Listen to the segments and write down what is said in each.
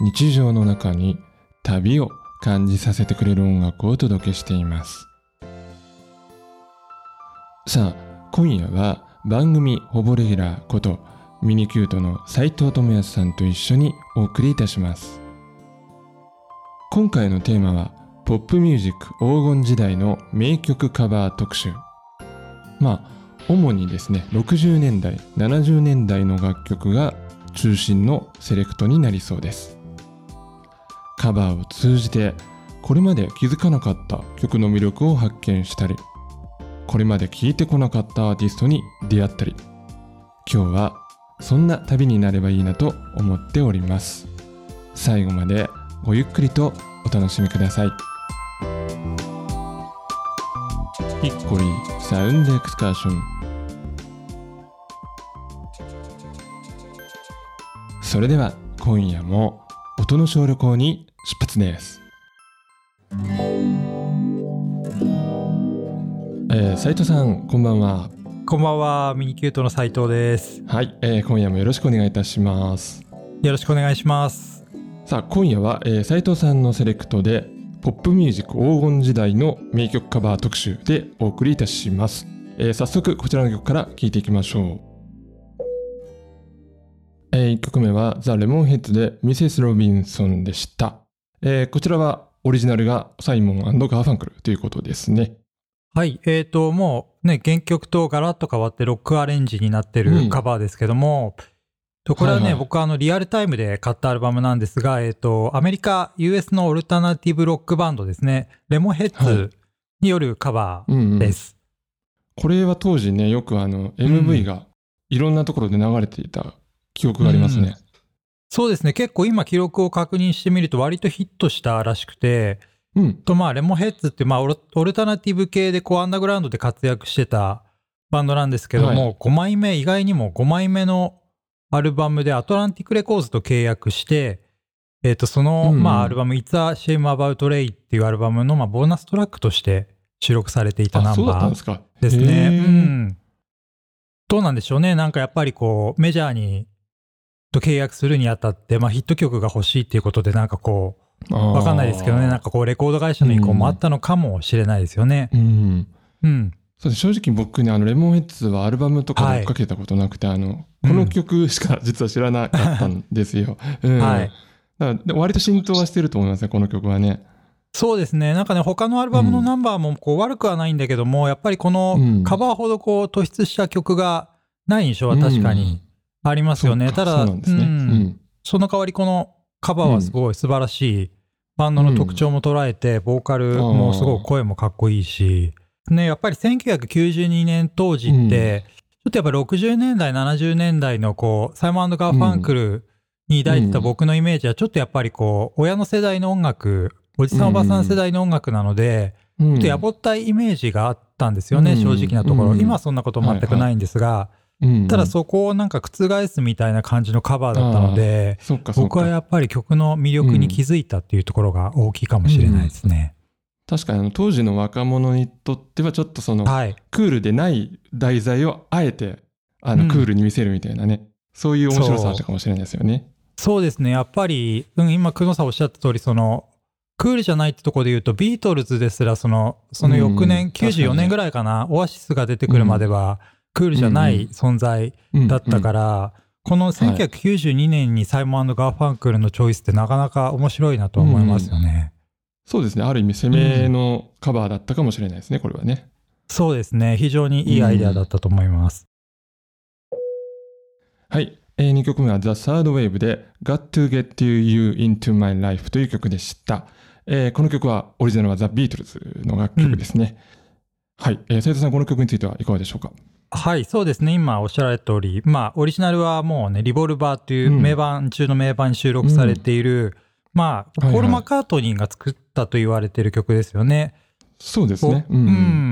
日常の中に旅を感じさせてくれる音楽をお届けしています。さあ今夜は番組ほぼレギュラーことミニキュートの斉藤智康さんと一緒にお送りいたします。今回のテーマはポップミュージック黄金時代の名曲カバー特集。まあ主にですね60年代70年代の楽曲が中心のセレクトになりそうです。カバーを通じてこれまで気づかなかった曲の魅力を発見したりこれまで聴いてこなかったアーティストに出会ったり。今日はそんな旅になればいいなと思っております。最後までごゆっくりとお楽しみください。ヒッコリーサウンドエクスカーション。それでは今夜も音の小旅行に出発です。えー、斉藤さんこんばんは。こんばんは、ミニキュートの斉藤です。はい、えー今夜もよろしくお願いいたします。よろしくお願いします。さあ今夜は、えー、斉藤さんのセレクトでポップミュージック黄金時代の名曲カバー特集でお送りいたします、えー早速こちらの曲から聴いていきましょう、え1曲目はザ・レモンヘッズでミセス・ロビンソンでした、えーこちらはオリジナルがサイモンガーファンクルということですね。はい、えーと、もうね、原曲とガラッと変わってロックアレンジになってうん。るカバーですけども、とこれはね、はいはい。僕はあのリアルタイムで買ったアルバムなんですが、えーと、アメリカ、US のオルタナティブロックバンドですね、レモンヘッズによるカバうん、うん、ーです。これは当時ねよくあの MV がいろんなところで流れていた記憶がありますね、そうですね、結構今記録を確認してみると割とヒットしたらしくて、うん。とまあレモンヘッズってまあオルオルタナティブ系でこうアンダーグラウンドで活躍してたバンドなんですけども、は5枚目意外にも5枚目のアルバムでアトランティックレコーズと契約してえっ、とその、うんうん。まあアルバム「It's a Shame About Ray」っていうアルバムのまあボーナストラックとして収録されていたナンバーんですね。どうなんでしょうね。なんかやっぱりこう、メジャーに、と契約するにあたって、まあヒット曲が欲しいっていうことで、なんかこう、わわかんないですけどね。なんかこう、レコード会社の意向もあったのかもしれないですよね。うんうん。そう正直僕ねあのレモンヘッズはアルバムとかで追っかけたことなくて、あのこの曲しか実は知らなかったんですよ。うんはい。だからで割と浸透はしてると思いますねこの曲はね。そうですね。なんかね、他のアルバムのナンバーもこう悪くはないんだけども、やっぱりこのうんカバーほどこう突出した曲がない印象は確かにありますよね。ただ、その代わりこのカバーはすごい素晴らしい、バンドの特徴も捉えて、ボーカルもすごい声もかっこいいし、ね、やっぱり1992年当時って、ちょっとやっぱ60年代、70年代のこう、サイモンガーファンクルに抱いてた僕のイメージは、ちょっとやっぱりこう、親の世代の音楽、おじさんおばさん世代の音楽なので、うん。ちょっとやぼったいイメージがあったんですよね、うん。正直なところ。うん。今はそんなこと全くないんですが、うんただそこをなんか覆すみたいな感じのカバーだったので、僕はやっぱり曲の魅力に気づいたっていうところが大きいかもしれないですね。確かにあの当時の若者にとってはちょっとそのはい。クールでない題材をあえてあのうんクールに見せるみたいなね、そういう面白さあったかもしれないですよね。そうですね。やっぱり、うん、今、久野さんおっしゃった通り、その、クールじゃないってところで言うと、ビートルズですら、その、その翌うん年、94年ぐらいかな、オアシスが出てくるまでは、クールじゃない存在だったから、この1992年にサイモンガーファンクルのチョイスってなかなか面白いなと思いますよね。そうですねある意味攻めのカバーだったかもしれないですねこれはね。そうですね。非常にいいアイデアだったと思います。はい、えー、2曲目は The Third Wave で Got to Get You Into My Life という曲でした。えーこの曲はオリジナルはザ・ビートルズの楽曲ですね。はい、えー、斉藤さんこの曲についてはいかがでしょうか？はい、そうですね。今おっしゃられた通り、まあ、オリジナルはもうね、リボルバーという名盤中の名盤に収録されている、まあ、はいはい。ポール・マッカートニーが作ったと言われてる曲ですよね。そうですね。ううん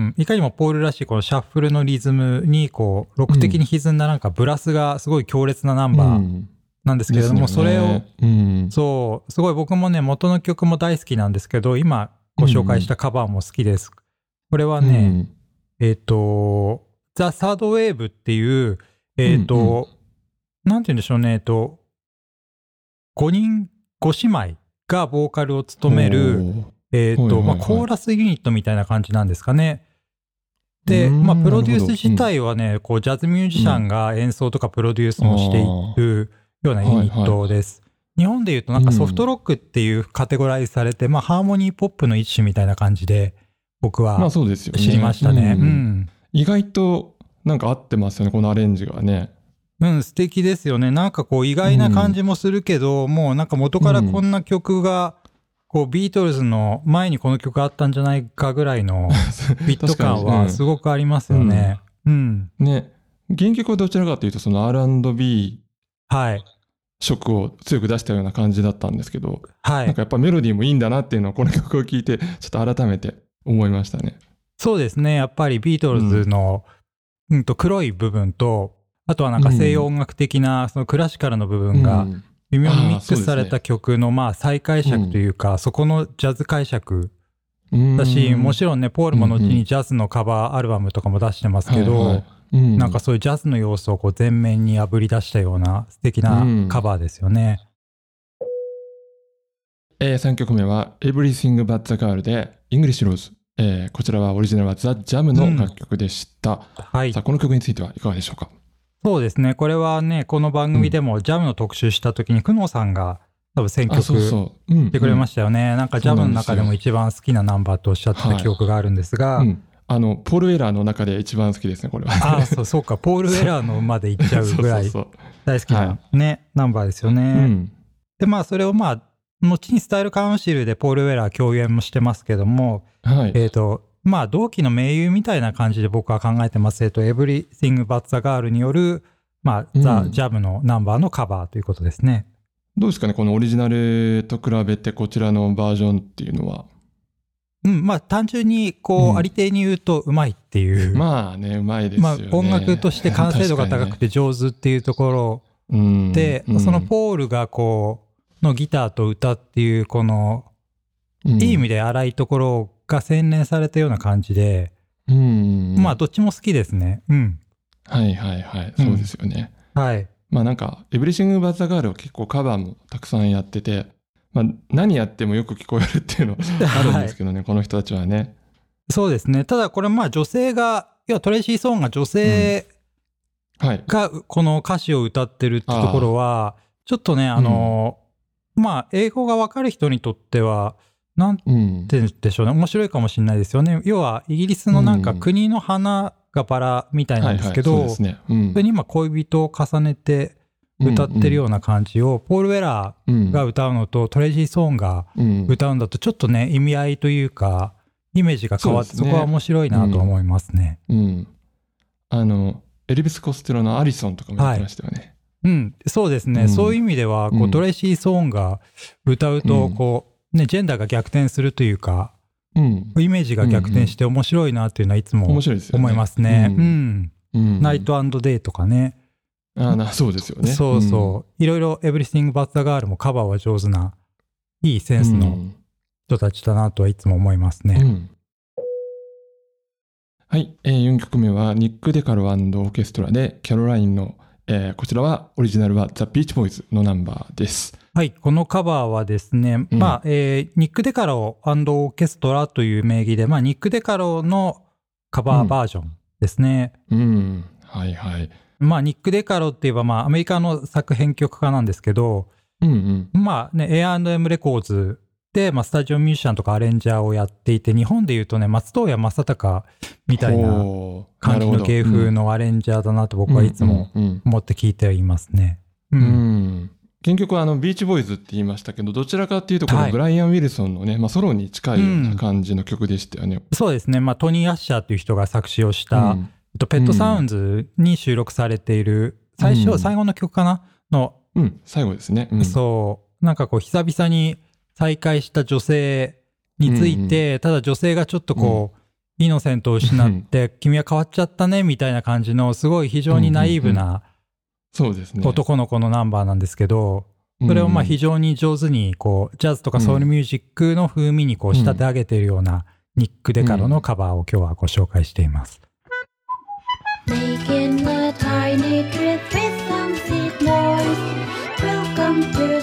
ん、いかにもポールらしいこのシャッフルのリズムにこう、ロック的に歪んだなんかブラスがすごい強烈なナンバーうん。なんですけれども、ですよね。それを、うん、そう、すごい僕もね、元の曲も大好きなんですけど、今ご紹介したカバーも好きです。これはね、えっ、と、ザ・サードウェーブっていう、えっ、と、うんうなんて言うんでしょうね、えっと、5人、5姉妹がボーカルを務める、えっ、と、はいはいはいまあ、コーラスユニットみたいな感じなんですかね。で、うんまあ、プロデュース自体はね、こう、ジャズミュージシャンが演奏とかプロデュースもしているようなユニットです。日本で言うとなんかソフトロックっていうカテゴライズされて、まあ、ハーモニーポップの一種みたいな感じで、僕まあはそうですよね。知りましたね。ううんん。意外となんか合ってますよね、このアレンジがね。うん、素敵ですよね。なんかこう意外な感じもするけど、もうなんか元からこんな曲が、こうビートルズの前にこの曲あったんじゃないかぐらいの ビット感はすごくありますよね。うん。ね、原曲はどちらかというとその R&B はい。色を強く出したような感じだったんですけど、はいなんか。やっぱメロディーもいいんだなっていうのをこの曲を聴いてちょっと改めて思いましたね。そうですね。やっぱりビートルズの、うん、と黒い部分と、あとはなんか西洋音楽的なそのクラシカルの部分がうん。微妙にミックスされた曲のまあ再解釈というか、そこのジャズ解釈うん。だし、もちろんね、ポールも後にジャズのカバーアルバムとかも出してますけど、なんかそういうジャズの要素をこう前面にあぶり出したような素敵なカバーですよね。え3曲目は Everything But the Girl で English Rose、えーこちらはオリジナルは The Jam の楽曲でした、はい。さあ。この曲についてはいかがでしょうか？そうですね。これはね、この番組でもジャムの特集した時に、久能さんが多分選曲してくれまししたよね。なんかジャムの中でも一番好きなナンバーとおっしゃってた記憶があるんですが、うん、あのポール・ウェラーの中で一番好きですねこれは。ああ、そうそうか、ポール・ウェラーのまで行っちゃうぐらい 大好きなね、ナンバーですよね。で、まあ、それをまあ、後にスタイルカウンシルでポール・ウェラー共演もしてますけども、はい、えっ、と、まあ、同期の盟友みたいな感じで僕は考えてます。えっ、と、Everything But the Girl による、まあ、うん。ザ・ジャムのナンバーのカバーということですね。どうですかねこのオリジナルと比べてこちらのバージョンっていうのは？うん、まあ、単純に、こう、うん。ありていに言うと、うまいっていう。まあねうまいですまあよね、、音楽として完成度が高くて上手っていうところうん。で、うん。そのポールがこう、のギターと歌っていう、この、うん。いい意味で荒いところが洗練されたような感じで、うん。まあ、どっちも好きですね。うん。はいはいはい。そうですよね、はい。まあなんか「エブリシング・バッザ・ガール」は結構カバーもたくさんやってて、まあ、何やってもよく聞こえるっていうの あるんですけどね、この人たちはね。そうですね。ただこれまあ女性が、いやトレイシー・ソーンが女性はい。がこの歌詞を歌ってるってところは、ちょっとね、あの、まあ英語がわかる人にとっては、なんてうん言うんでしょうね、面白いかもしれないですよね。要はイギリスのなんかうん国の花がバラみたいなんですけど、それに今恋人を重ねて歌ってるような感じを、ポール・ウェラーが歌うのとトレイシー・ソーンがうん。歌うんだとちょっとね意味合いというかイメージが変わってそこは面白いなと思いますね。うん。あの、エルビス・コステロのアリソンとかもやってましたよね。うん、そうですね、うん。そういう意味ではこう、うん。トレイシー・ソーンが歌うとうん。こう、ね、ジェンダーが逆転するというかうん。イメージが逆転して面白いなっていうのはいつも面白いですよね。思いますね。ううん。ナイトデイとかね、あなそうですよね。そうそう、いろいろ「エブリシング・バット・ザ・ガール」もカバーは上手ないいセンスの人たちだなとはいつも思いますね。うん。うんはい、えー、4曲目はニック・デカロオーケストラでキャロラインの、えーこちらはオリジナルはザ・ビーチ・ボーイズのナンバーです。はい、このカバーはですね、うんまあ、えーニック・デカローオーケストラという名義で、まあ、ニック・デカローのカバーバージョンですね。うん、はいはい。まあ、ニック・デカローって言えば、まあ、アメリカの作編曲家なんですけど、うんうん。まあね、A&M レコーズで、まあ、スタジオミュージシャンとかアレンジャーをやっていて、日本で言うとね、松任谷正隆みたいな感じの芸風のアレンジャーだなと僕はいつもうんうん思って聞いてはいますね。ううん。うん。原曲はあのビーチボーイズって言いましたけどどちらかっていうとこはい。のブライアン・ウィルソンのね、まあ、ソロに近いような感じの曲でしたよね。そうですね、まあ、トニー・アッシャーという人が作詞をした、うん。えっと、ペットサウンズに収録されている、最初、うん。最後の曲かな？の、うん、最後ですね。うん、そう、なんかこう、久々に再会した女性について、ただ女性がちょっとこう、イノセントを失って、君は変わっちゃったね、みたいな感じの、すごい非常にナイーブなそうですね。男の子のナンバーなんですけど、それをまあ非常に上手に、こう、ジャズとかソウルミュージックの風味にこう仕立て上げているような、ニック・デカロのカバーを今日はご紹介しています。Making a tiny trip with some seed noise. Welcome to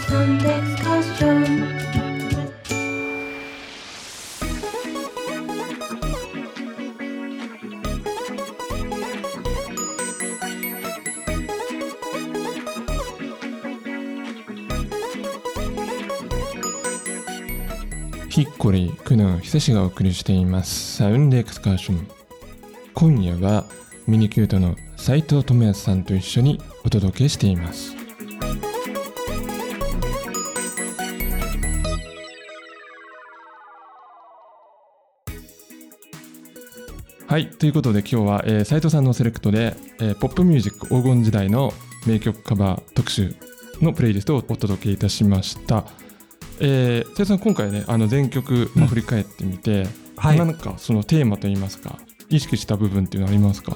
久しがお送りしています。サウンドエクスカーション。今夜はミニキュートの斉藤智康さんと一緒にお届けしています。はい、ということで今日は、えー、斉藤さんのセレクトで、えーポップミュージック黄金時代の名曲カバー特集のプレイリストをお届けいたしました。えー、さん今回ねあの全曲、まあ、振り返ってみて、はい。なんかそのテーマといいますか意識した部分っていうのありますか？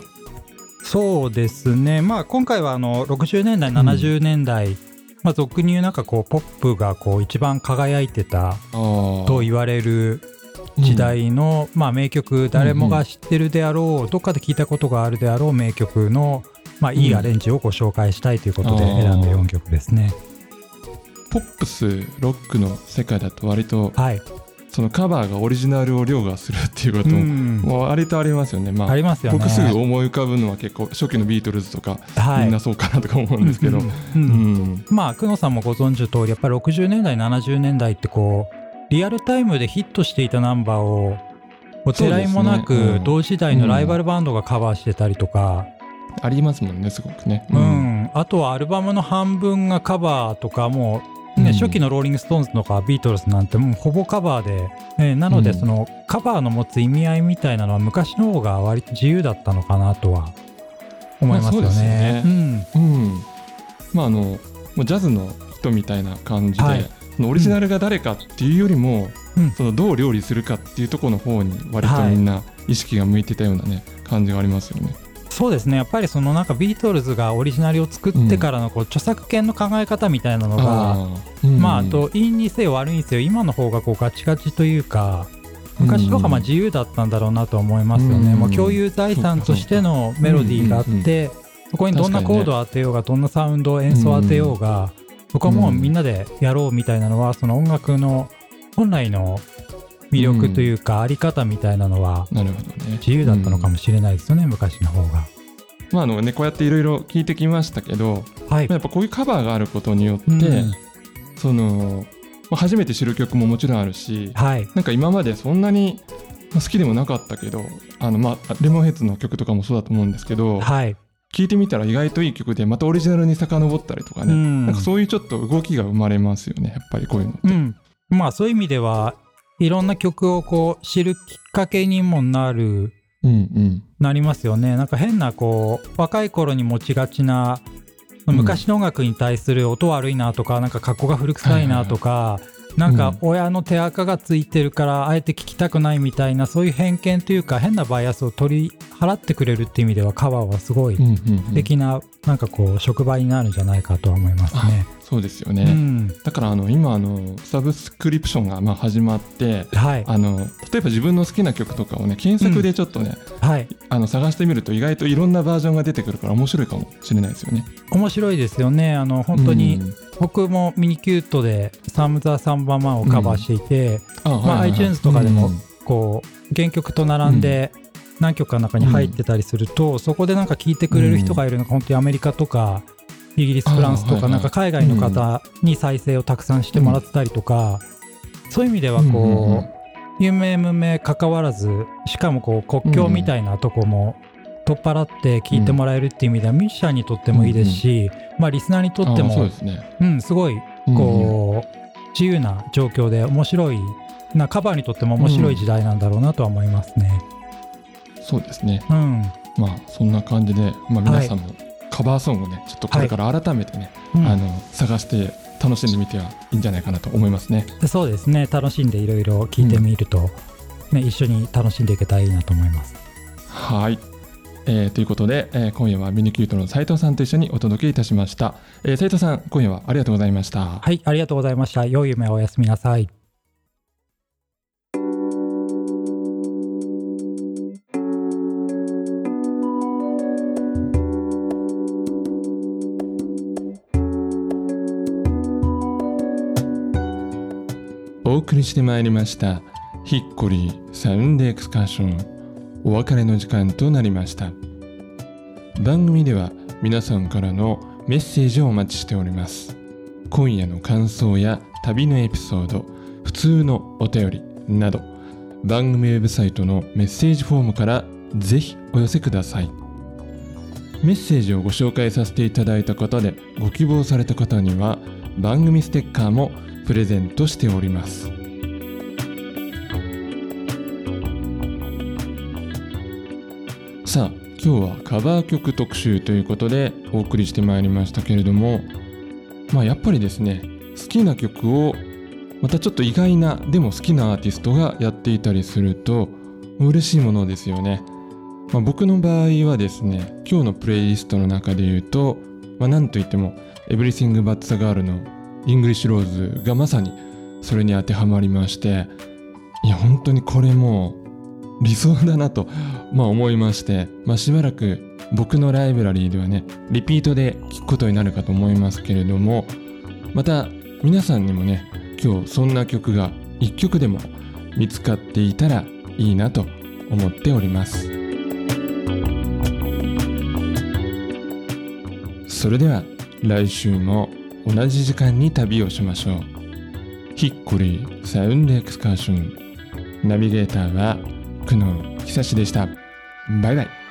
そうですね。まあ今回はあの60年代、70年代、まあ俗に言うなんかこうポップがこう一番輝いてたとと言われる時代の、まあ名曲、誰もが知ってるであろう、どっかで聞いたことがあるであろう名曲の、まあいいアレンジをご紹介したいということで選んだ4曲ですね。ポップスロックの世界だと割とはい。そのカバーがオリジナルを凌駕するっていうことも、割とありますよね。まあありますよね。僕すぐ思い浮かぶのは結構初期のビートルズとか、はい、みんなそうかなとか思うんですけど、うん。まあ久野さんもご存知の通りやっぱり60年代70年代ってこうリアルタイムでヒットしていたナンバーをおてらいもなく、同時代のライバルバンドがカバーしてたりとか、ありますもんねすごくね。うん。あとはアルバムの半分がカバーとかもう、ねうん。初期のローリング・ストーンズとかビートルズなんてもうほぼカバーで、えーなのでうん。そのカバーの持つ意味合いみたいなのは昔の方が割と自由だったのかなとは思いますよね。ね。うん。まああのジャズの人みたいな感じで、はい。オリジナルが誰かっていうよりも、うん。そのどう料理するかっていうところの方に割とみんな意識が向いてたようなね感じがありますよね。そうですね。やっぱりそのなんかビートルズがオリジナルを作ってからのこう著作権の考え方みたいなのが、うん。まああといいにせよ悪いにせよ今の方がこうガチガチというか昔の方がまあ自由だったんだろうなと思いますよね、うん。もう共有財産としてのメロディーがあって、そこにどんなコードを当てようがどんなサウンド演奏を当てようが、そこはもうみんなでやろうみたいなのはその音楽の本来の魅力というかあり方みたいなのは。自由だったのかも、もしれないですよね、昔の方が。まああのねこうやっていろいろ聞いてきましたけど、はい。まあやっぱこういうカバーがあることによって、うん。そのまあ初めて知る曲ももちろんあるし、はい。なんか今までそんなにまあ好きでもなかったけど、あのまあレモンヘッズの曲とかもそうだと思うんですけど、はい。聞いてみたら意外といい曲でまたオリジナルに遡ったりとかね、うん。なんかそういうちょっと動きが生まれますよねやっぱりこういうのって。うん、まあそういう意味ではいろんな曲をこう知るきっかけにもなるうんうん。なりますよね。なんか変なこう若い頃に持ちがちな昔の音楽に対する音悪いなとかなんか格好が古臭いなとか、なんか親の手垢がついてるからあえて聞きたくないみたいなそういう偏見というか変なバイアスを取り払ってくれるっていう意味ではカバーはすごいうんうんうん。素敵ななんかこう職場になるんじゃないかとは思いますね。そうですよね、うん、だからあの今あのサブスクリプションがまあ始まってはい。あの例えば自分の好きな曲とかをね検索でちょっとね、はい。あの探してみると意外といろんなバージョンが出てくるから面白いかもしれないですよね。面白いですよね。あの本当に、うん。僕もミニキュートで「サム・ザ・サンバ・マン」をカバーしていて、iTunes とかでもうん。こう原曲と並んで何曲かの中に入ってたりすると、そこでなんか聴いてくれる人がいるのが本当にアメリカとかイギリスフランスとかなん。か海外の方に再生をたくさんしてもらってたりとか、そういう意味ではこう、うんうんうん。有名無名関わらずしかもこう国境みたいなとこも取っ払って聴いてもらえるっていう意味ではミュージシャンにとってもいいですし、まあリスナーにとってもですね。うん、すごいこう、自由な状況で面白いなカバーにとっても面白い時代なんだろうなとは思いますね。うんそうですね。うん、まあそんな感じで、まあ、皆さんもカバーソングをねちょっとこれから改めてね、うんあの探して楽しんでみてはいいんじゃないかなと思いますね。でそうですね楽しんでいろいろ聞いてみると、ね、一緒に楽しんでいけたらいいなと思いますはい。えーということで、えー今夜はミニキュートの斉藤さんと一緒にお届けいたしました。えー斉藤さん、今夜はありがとうございました。はいありがとうございました良い夢をおやすみなさいお送りしてまいりましたヒッコリーサウンドエクスカーションお別れの時間となりました。番組では皆さんからのメッセージをお待ちしております。今夜の感想や旅のエピソード普通のお便りなど番組ウェブサイトのメッセージフォームからぜひお寄せください。メッセージをご紹介させていただいた方でご希望された方には番組ステッカーもプレゼントしております。さあ今日はカバー曲特集ということでお送りしてまいりましたけれどもまあやっぱりですね好きな曲をまたちょっと意外なでも好きなアーティストがやっていたりすると嬉しいものですよね、まあ、僕の場合はですね今日のプレイリストの中で言うと、まあ、なんといっても「Everything But the Girl」の English Rose がまさにそれに当てはまりましていや本当にこれもう理想だなと、まあ、思いまして、まあ、しばらく僕のライブラリーではねリピートで聴くことになるかと思いますけれどもまた皆さんにもね今日そんな曲が一曲でも見つかっていたらいいなと思っております。それでは来週も同じ時間に旅をしましょう。ヒッコリーサウンドエクスカーション。ナビゲーターは久野久志でした。バイバイ。